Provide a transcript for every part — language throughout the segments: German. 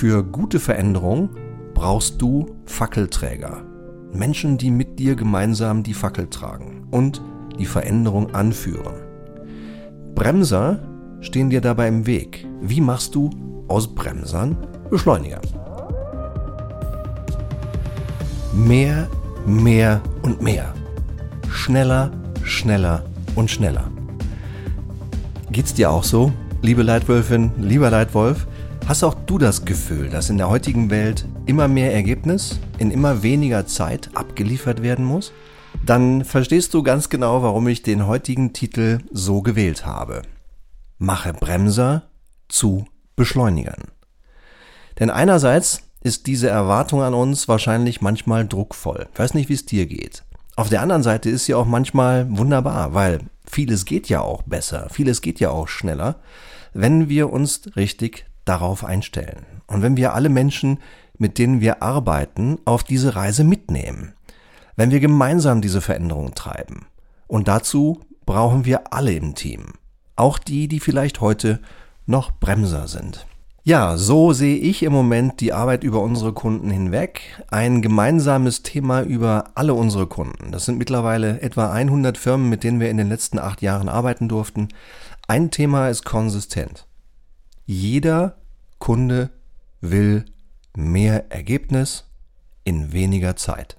Für gute Veränderung brauchst du Fackelträger. Menschen, die mit dir gemeinsam die Fackel tragen und die Veränderung anführen. Bremser stehen dir dabei im Weg. Wie machst du aus Bremsern Beschleuniger? Mehr, mehr und mehr. Schneller, schneller und schneller. Geht's dir auch so, liebe Leitwölfin, lieber Leitwolf? Hast auch du das Gefühl, dass in der heutigen Welt immer mehr Ergebnis in immer weniger Zeit abgeliefert werden muss? Dann verstehst du ganz genau, warum ich den heutigen Titel so gewählt habe. Mache Bremser zu Beschleunigern. Denn einerseits ist diese Erwartung an uns wahrscheinlich manchmal druckvoll. Ich weiß nicht, wie es dir geht. Auf der anderen Seite ist sie auch manchmal wunderbar, weil vieles geht ja auch besser, vieles geht ja auch schneller, wenn wir uns richtig darauf einstellen. Und wenn wir alle Menschen, mit denen wir arbeiten, auf diese Reise mitnehmen. Wenn wir gemeinsam diese Veränderung treiben. Und dazu brauchen wir alle im Team. Auch die, die vielleicht heute noch Bremser sind. Ja, so sehe ich im Moment die Arbeit über unsere Kunden hinweg. Ein gemeinsames Thema über alle unsere Kunden. Das sind mittlerweile etwa 100 Firmen, mit denen wir in den letzten acht Jahren arbeiten durften. Ein Thema ist konsistent. Jeder Kunde will mehr Ergebnis in weniger Zeit.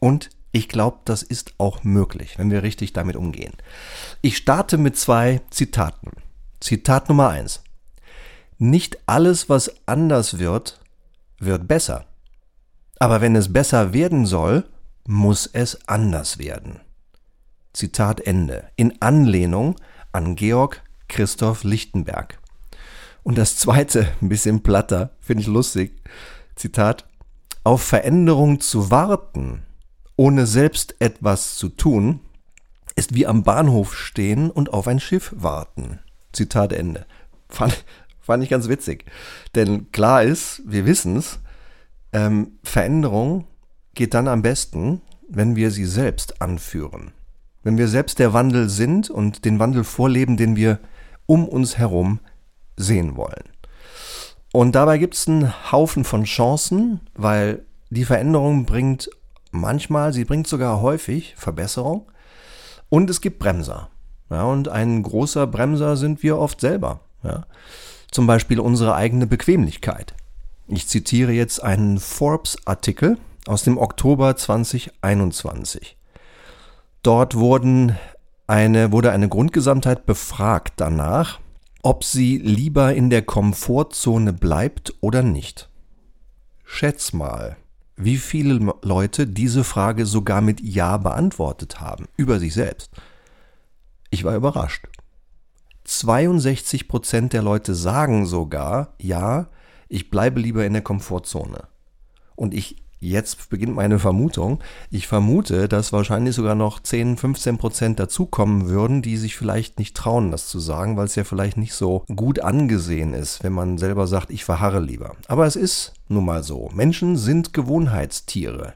Und ich glaube, das ist auch möglich, wenn wir richtig damit umgehen. Ich starte mit zwei Zitaten. Zitat Nummer eins. Nicht alles, was anders wird, wird besser. Aber wenn es besser werden soll, muss es anders werden. Zitat Ende. In Anlehnung an Georg Christoph Lichtenberg. Und das zweite, ein bisschen platter, finde ich lustig. Zitat. Auf Veränderung zu warten, ohne selbst etwas zu tun, ist wie am Bahnhof stehen und auf ein Schiff warten. Zitat Ende. Fand, Fand ich ganz witzig. Denn klar ist, wir wissen es, ähm, Veränderung geht dann am besten, wenn wir sie selbst anführen. Wenn wir selbst der Wandel sind und den Wandel vorleben, den wir um uns herum sehen wollen. Und dabei gibt es einen Haufen von Chancen, weil die Veränderung bringt manchmal, sie bringt sogar häufig Verbesserung. Und es gibt Bremser. Ja, und ein großer Bremser sind wir oft selber. Ja zum Beispiel unsere eigene Bequemlichkeit. Ich zitiere jetzt einen Forbes-Artikel aus dem Oktober 2021. Dort wurden eine, wurde eine Grundgesamtheit befragt danach, ob sie lieber in der Komfortzone bleibt oder nicht. Schätz mal, wie viele Leute diese Frage sogar mit Ja beantwortet haben, über sich selbst. Ich war überrascht. 62 Prozent der Leute sagen sogar, ja, ich bleibe lieber in der Komfortzone. Und ich, jetzt beginnt meine Vermutung, ich vermute, dass wahrscheinlich sogar noch 10, 15 Prozent dazukommen würden, die sich vielleicht nicht trauen, das zu sagen, weil es ja vielleicht nicht so gut angesehen ist, wenn man selber sagt, ich verharre lieber. Aber es ist nun mal so. Menschen sind Gewohnheitstiere.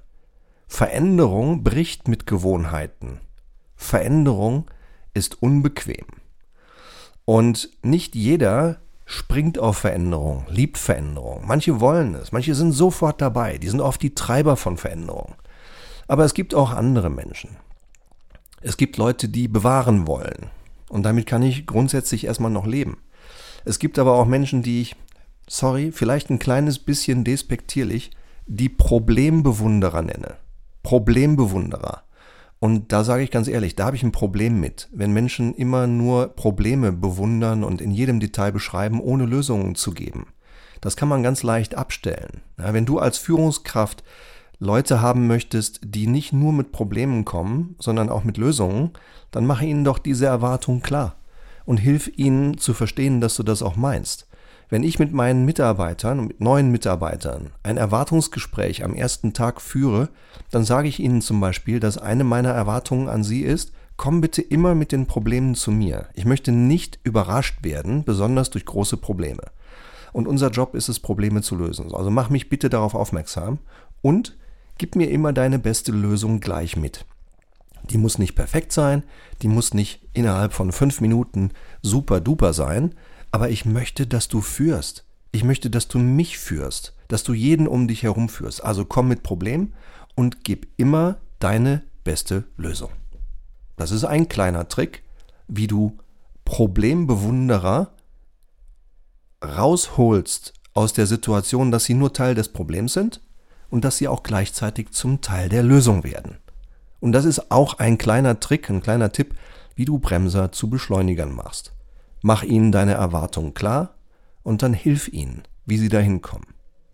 Veränderung bricht mit Gewohnheiten. Veränderung ist unbequem. Und nicht jeder springt auf Veränderung, liebt Veränderung. Manche wollen es, manche sind sofort dabei, die sind oft die Treiber von Veränderung. Aber es gibt auch andere Menschen. Es gibt Leute, die bewahren wollen. Und damit kann ich grundsätzlich erstmal noch leben. Es gibt aber auch Menschen, die ich, sorry, vielleicht ein kleines bisschen despektierlich, die Problembewunderer nenne. Problembewunderer. Und da sage ich ganz ehrlich, da habe ich ein Problem mit, wenn Menschen immer nur Probleme bewundern und in jedem Detail beschreiben, ohne Lösungen zu geben. Das kann man ganz leicht abstellen. Ja, wenn du als Führungskraft Leute haben möchtest, die nicht nur mit Problemen kommen, sondern auch mit Lösungen, dann mache ihnen doch diese Erwartung klar und hilf ihnen zu verstehen, dass du das auch meinst. Wenn ich mit meinen Mitarbeitern mit neuen Mitarbeitern ein Erwartungsgespräch am ersten Tag führe, dann sage ich ihnen zum Beispiel, dass eine meiner Erwartungen an sie ist, komm bitte immer mit den Problemen zu mir. Ich möchte nicht überrascht werden, besonders durch große Probleme. Und unser Job ist es, Probleme zu lösen. Also mach mich bitte darauf aufmerksam und gib mir immer deine beste Lösung gleich mit. Die muss nicht perfekt sein, die muss nicht innerhalb von fünf Minuten super duper sein, aber ich möchte, dass du führst. Ich möchte, dass du mich führst, dass du jeden um dich herum führst. Also komm mit Problem und gib immer deine beste Lösung. Das ist ein kleiner Trick, wie du Problembewunderer rausholst aus der Situation, dass sie nur Teil des Problems sind und dass sie auch gleichzeitig zum Teil der Lösung werden. Und das ist auch ein kleiner Trick, ein kleiner Tipp, wie du Bremser zu Beschleunigern machst. Mach ihnen deine Erwartungen klar und dann hilf ihnen, wie sie dahin kommen.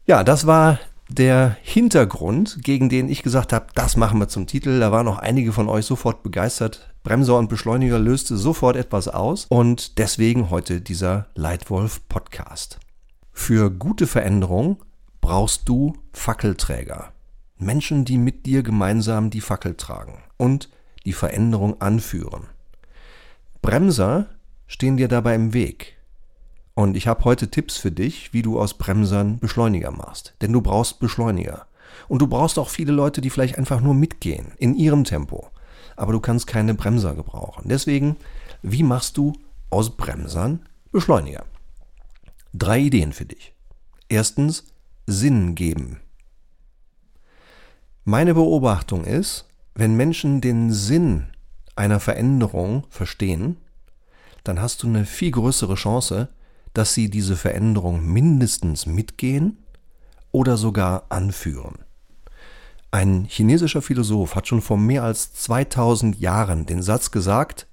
Ja, das war der Hintergrund, gegen den ich gesagt habe, das machen wir zum Titel. Da waren auch einige von euch sofort begeistert. Bremser und Beschleuniger löste sofort etwas aus und deswegen heute dieser Leitwolf Podcast. Für gute Veränderung brauchst du Fackelträger. Menschen, die mit dir gemeinsam die Fackel tragen und die Veränderung anführen. Bremser stehen dir dabei im Weg. Und ich habe heute Tipps für dich, wie du aus Bremsern Beschleuniger machst. Denn du brauchst Beschleuniger. Und du brauchst auch viele Leute, die vielleicht einfach nur mitgehen, in ihrem Tempo. Aber du kannst keine Bremser gebrauchen. Deswegen, wie machst du aus Bremsern Beschleuniger? Drei Ideen für dich. Erstens, Sinn geben. Meine Beobachtung ist, wenn Menschen den Sinn einer Veränderung verstehen, dann hast du eine viel größere Chance, dass sie diese Veränderung mindestens mitgehen oder sogar anführen. Ein chinesischer Philosoph hat schon vor mehr als 2000 Jahren den Satz gesagt,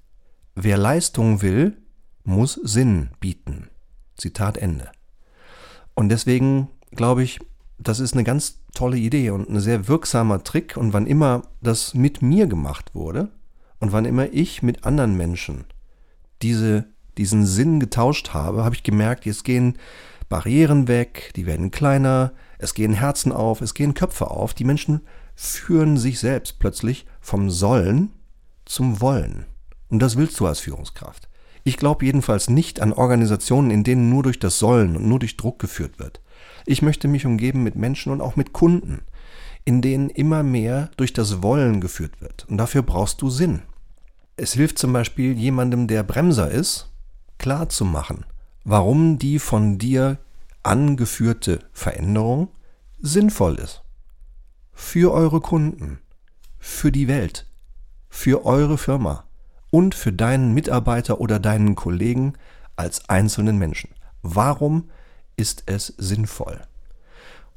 wer Leistung will, muss Sinn bieten. Zitat Ende. Und deswegen glaube ich, das ist eine ganz tolle Idee und ein sehr wirksamer Trick. Und wann immer das mit mir gemacht wurde und wann immer ich mit anderen Menschen diese, diesen Sinn getauscht habe, habe ich gemerkt, jetzt gehen Barrieren weg, die werden kleiner, es gehen Herzen auf, es gehen Köpfe auf. Die Menschen führen sich selbst plötzlich vom Sollen zum Wollen. Und das willst du als Führungskraft. Ich glaube jedenfalls nicht an Organisationen, in denen nur durch das Sollen und nur durch Druck geführt wird. Ich möchte mich umgeben mit Menschen und auch mit Kunden, in denen immer mehr durch das Wollen geführt wird. Und dafür brauchst du Sinn. Es hilft zum Beispiel jemandem, der Bremser ist, klar zu machen, warum die von dir angeführte Veränderung sinnvoll ist. Für eure Kunden, für die Welt, für eure Firma und für deinen Mitarbeiter oder deinen Kollegen als einzelnen Menschen. Warum ist es sinnvoll.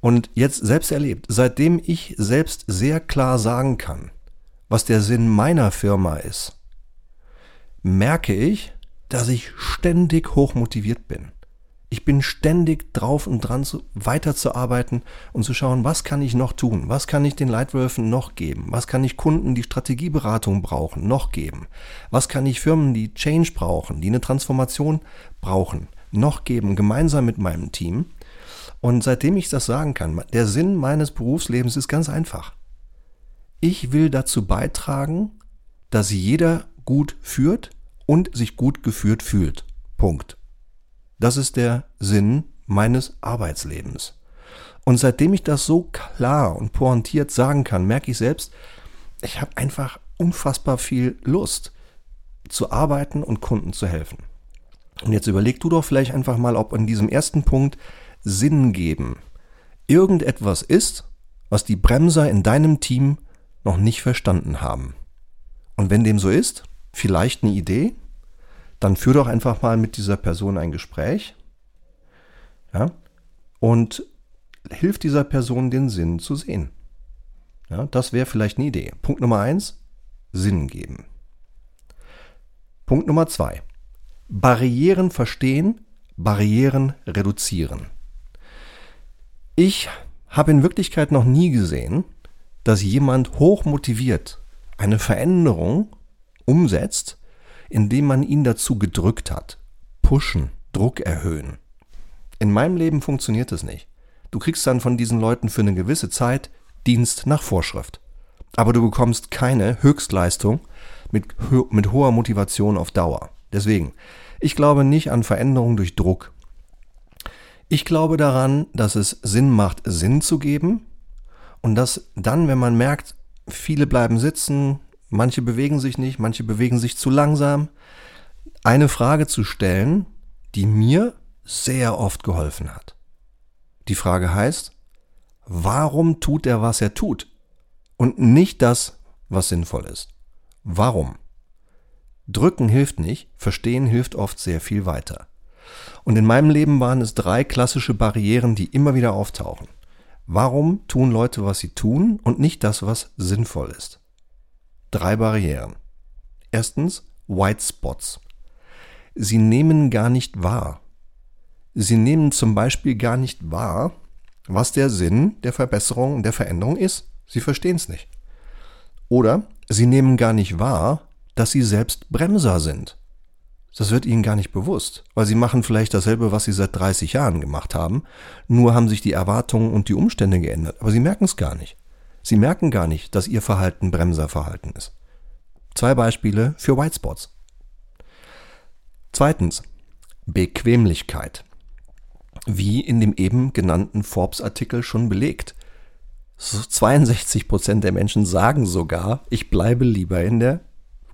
Und jetzt selbst erlebt, seitdem ich selbst sehr klar sagen kann, was der Sinn meiner Firma ist, merke ich, dass ich ständig hochmotiviert bin. Ich bin ständig drauf und dran, zu, weiterzuarbeiten und zu schauen, was kann ich noch tun? Was kann ich den Leitwölfen noch geben? Was kann ich Kunden, die Strategieberatung brauchen, noch geben? Was kann ich Firmen, die Change brauchen, die eine Transformation brauchen, noch geben, gemeinsam mit meinem Team. Und seitdem ich das sagen kann, der Sinn meines Berufslebens ist ganz einfach. Ich will dazu beitragen, dass jeder gut führt und sich gut geführt fühlt. Punkt. Das ist der Sinn meines Arbeitslebens. Und seitdem ich das so klar und pointiert sagen kann, merke ich selbst, ich habe einfach unfassbar viel Lust zu arbeiten und Kunden zu helfen. Und jetzt überleg du doch vielleicht einfach mal, ob in diesem ersten Punkt Sinn geben irgendetwas ist, was die Bremser in deinem Team noch nicht verstanden haben. Und wenn dem so ist, vielleicht eine Idee, dann führ doch einfach mal mit dieser Person ein Gespräch. Ja, und hilf dieser Person den Sinn zu sehen. Ja, das wäre vielleicht eine Idee. Punkt Nummer eins, Sinn geben. Punkt Nummer zwei, Barrieren verstehen, Barrieren reduzieren. Ich habe in Wirklichkeit noch nie gesehen, dass jemand hochmotiviert eine Veränderung umsetzt, indem man ihn dazu gedrückt hat. Pushen, Druck erhöhen. In meinem Leben funktioniert das nicht. Du kriegst dann von diesen Leuten für eine gewisse Zeit Dienst nach Vorschrift. Aber du bekommst keine Höchstleistung mit, mit hoher Motivation auf Dauer. Deswegen, ich glaube nicht an Veränderung durch Druck. Ich glaube daran, dass es Sinn macht, Sinn zu geben und dass dann, wenn man merkt, viele bleiben sitzen, manche bewegen sich nicht, manche bewegen sich zu langsam, eine Frage zu stellen, die mir sehr oft geholfen hat. Die Frage heißt, warum tut er, was er tut? Und nicht das, was sinnvoll ist. Warum? Drücken hilft nicht, verstehen hilft oft sehr viel weiter. Und in meinem Leben waren es drei klassische Barrieren, die immer wieder auftauchen. Warum tun Leute, was sie tun und nicht das, was sinnvoll ist? Drei Barrieren. Erstens White Spots. Sie nehmen gar nicht wahr. Sie nehmen zum Beispiel gar nicht wahr, was der Sinn der Verbesserung und der Veränderung ist. Sie verstehen es nicht. Oder sie nehmen gar nicht wahr, dass sie selbst Bremser sind. Das wird ihnen gar nicht bewusst, weil sie machen vielleicht dasselbe, was sie seit 30 Jahren gemacht haben, nur haben sich die Erwartungen und die Umstände geändert, aber sie merken es gar nicht. Sie merken gar nicht, dass ihr Verhalten Bremserverhalten ist. Zwei Beispiele für Whitespots. Zweitens, Bequemlichkeit. Wie in dem eben genannten Forbes-Artikel schon belegt. 62 Prozent der Menschen sagen sogar, ich bleibe lieber in der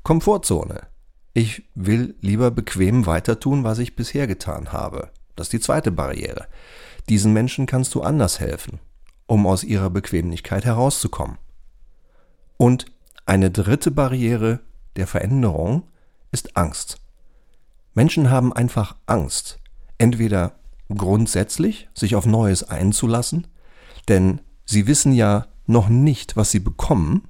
Komfortzone. Ich will lieber bequem weiter tun, was ich bisher getan habe. Das ist die zweite Barriere. Diesen Menschen kannst du anders helfen, um aus ihrer Bequemlichkeit herauszukommen. Und eine dritte Barriere der Veränderung ist Angst. Menschen haben einfach Angst, entweder grundsätzlich sich auf Neues einzulassen, denn sie wissen ja noch nicht, was sie bekommen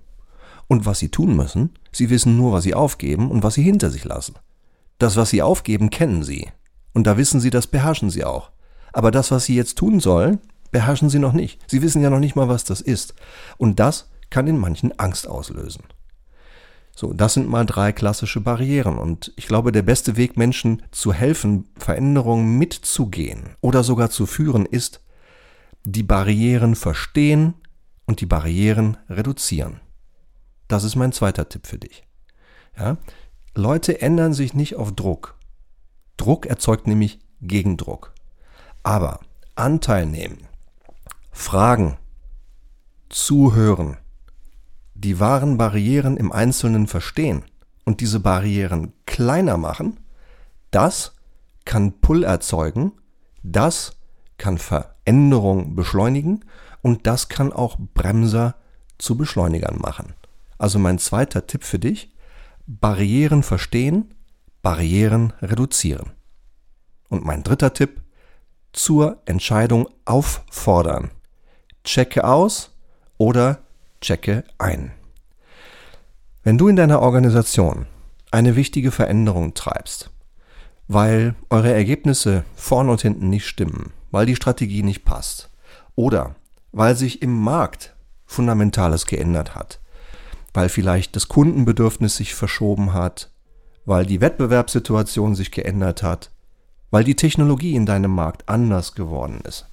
und was sie tun müssen, Sie wissen nur, was sie aufgeben und was sie hinter sich lassen. Das, was sie aufgeben, kennen sie. Und da wissen sie, das beherrschen sie auch. Aber das, was sie jetzt tun sollen, beherrschen sie noch nicht. Sie wissen ja noch nicht mal, was das ist. Und das kann in manchen Angst auslösen. So, das sind mal drei klassische Barrieren. Und ich glaube, der beste Weg, Menschen zu helfen, Veränderungen mitzugehen oder sogar zu führen, ist, die Barrieren verstehen und die Barrieren reduzieren. Das ist mein zweiter Tipp für dich. Ja? Leute ändern sich nicht auf Druck. Druck erzeugt nämlich Gegendruck. Aber Anteil nehmen, fragen, zuhören, die wahren Barrieren im Einzelnen verstehen und diese Barrieren kleiner machen, das kann Pull erzeugen, das kann Veränderung beschleunigen und das kann auch Bremser zu Beschleunigern machen. Also mein zweiter Tipp für dich, Barrieren verstehen, Barrieren reduzieren. Und mein dritter Tipp, zur Entscheidung auffordern. Checke aus oder checke ein. Wenn du in deiner Organisation eine wichtige Veränderung treibst, weil eure Ergebnisse vorn und hinten nicht stimmen, weil die Strategie nicht passt oder weil sich im Markt Fundamentales geändert hat, weil vielleicht das Kundenbedürfnis sich verschoben hat, weil die Wettbewerbssituation sich geändert hat, weil die Technologie in deinem Markt anders geworden ist.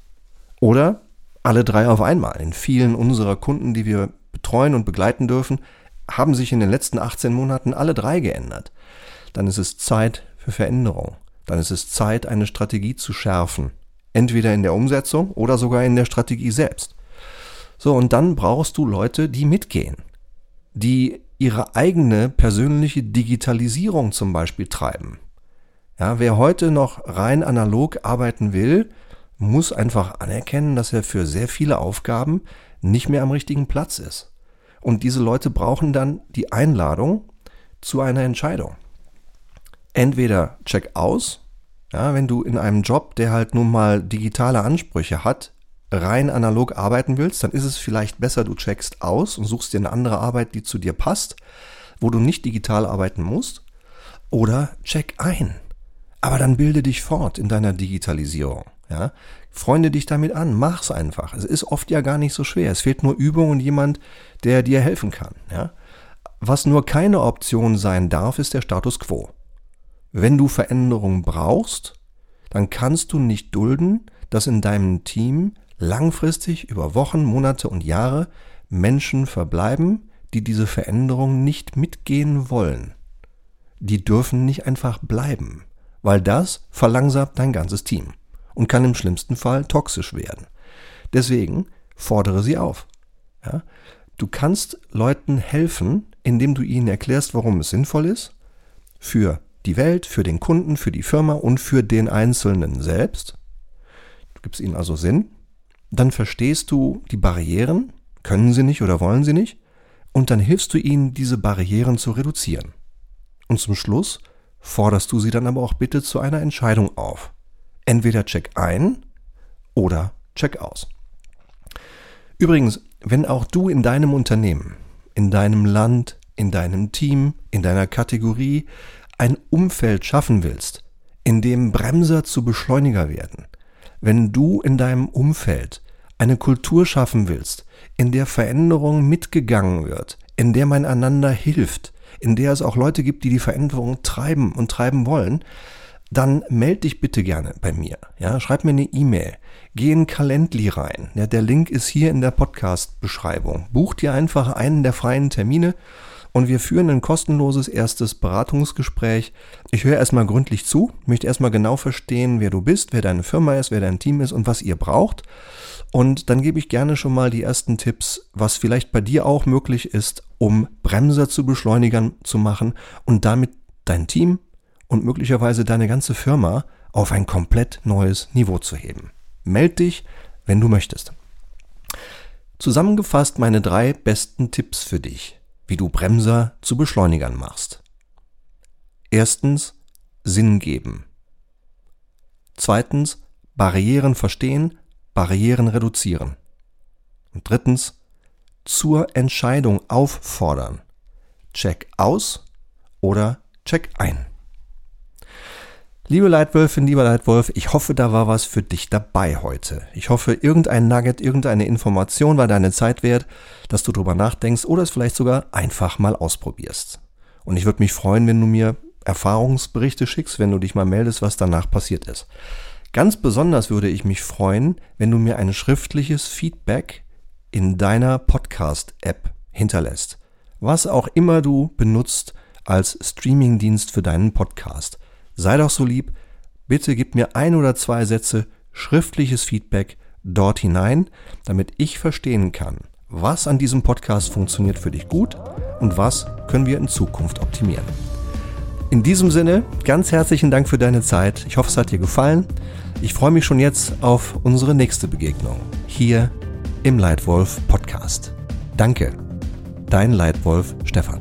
Oder alle drei auf einmal. In vielen unserer Kunden, die wir betreuen und begleiten dürfen, haben sich in den letzten 18 Monaten alle drei geändert. Dann ist es Zeit für Veränderung. Dann ist es Zeit, eine Strategie zu schärfen. Entweder in der Umsetzung oder sogar in der Strategie selbst. So, und dann brauchst du Leute, die mitgehen die ihre eigene persönliche Digitalisierung zum Beispiel treiben. Ja, wer heute noch rein analog arbeiten will, muss einfach anerkennen, dass er für sehr viele Aufgaben nicht mehr am richtigen Platz ist. Und diese Leute brauchen dann die Einladung zu einer Entscheidung. Entweder check aus, ja, wenn du in einem Job, der halt nun mal digitale Ansprüche hat, rein analog arbeiten willst, dann ist es vielleicht besser, du checkst aus und suchst dir eine andere Arbeit, die zu dir passt, wo du nicht digital arbeiten musst. Oder check ein. Aber dann bilde dich fort in deiner Digitalisierung. Ja? Freunde dich damit an, mach's einfach. Es ist oft ja gar nicht so schwer. Es fehlt nur Übung und jemand, der dir helfen kann. Ja? Was nur keine Option sein darf, ist der Status quo. Wenn du Veränderung brauchst, dann kannst du nicht dulden, dass in deinem Team langfristig über Wochen, Monate und Jahre Menschen verbleiben, die diese Veränderung nicht mitgehen wollen. Die dürfen nicht einfach bleiben, weil das verlangsamt dein ganzes Team und kann im schlimmsten Fall toxisch werden. Deswegen fordere sie auf. Ja? Du kannst Leuten helfen, indem du ihnen erklärst, warum es sinnvoll ist, für die Welt, für den Kunden, für die Firma und für den Einzelnen selbst. Du gibst ihnen also Sinn dann verstehst du die Barrieren, können sie nicht oder wollen sie nicht, und dann hilfst du ihnen, diese Barrieren zu reduzieren. Und zum Schluss forderst du sie dann aber auch bitte zu einer Entscheidung auf. Entweder check ein oder check aus. Übrigens, wenn auch du in deinem Unternehmen, in deinem Land, in deinem Team, in deiner Kategorie ein Umfeld schaffen willst, in dem Bremser zu Beschleuniger werden, wenn du in deinem Umfeld eine Kultur schaffen willst, in der Veränderung mitgegangen wird, in der man einander hilft, in der es auch Leute gibt, die die Veränderung treiben und treiben wollen, dann melde dich bitte gerne bei mir. Ja, schreib mir eine E-Mail. Geh in Calendly rein. Ja, der Link ist hier in der Podcast-Beschreibung. Buch dir einfach einen der freien Termine und wir führen ein kostenloses erstes Beratungsgespräch. Ich höre erstmal gründlich zu, möchte erstmal genau verstehen, wer du bist, wer deine Firma ist, wer dein Team ist und was ihr braucht. Und dann gebe ich gerne schon mal die ersten Tipps, was vielleicht bei dir auch möglich ist, um Bremser zu Beschleunigern zu machen und damit dein Team und möglicherweise deine ganze Firma auf ein komplett neues Niveau zu heben. Meld dich, wenn du möchtest. Zusammengefasst meine drei besten Tipps für dich, wie du Bremser zu Beschleunigern machst. Erstens Sinn geben. Zweitens Barrieren verstehen, Barrieren reduzieren. Und drittens, zur Entscheidung auffordern. Check aus oder check ein. Liebe Leitwölfin, lieber Leitwolf, ich hoffe, da war was für dich dabei heute. Ich hoffe, irgendein Nugget, irgendeine Information war deine Zeit wert, dass du drüber nachdenkst oder es vielleicht sogar einfach mal ausprobierst. Und ich würde mich freuen, wenn du mir Erfahrungsberichte schickst, wenn du dich mal meldest, was danach passiert ist. Ganz besonders würde ich mich freuen, wenn du mir ein schriftliches Feedback in deiner Podcast-App hinterlässt. Was auch immer du benutzt als Streamingdienst für deinen Podcast. Sei doch so lieb, bitte gib mir ein oder zwei Sätze schriftliches Feedback dort hinein, damit ich verstehen kann, was an diesem Podcast funktioniert für dich gut und was können wir in Zukunft optimieren. In diesem Sinne, ganz herzlichen Dank für deine Zeit. Ich hoffe, es hat dir gefallen. Ich freue mich schon jetzt auf unsere nächste Begegnung hier im Leitwolf Podcast. Danke, dein Leitwolf Stefan.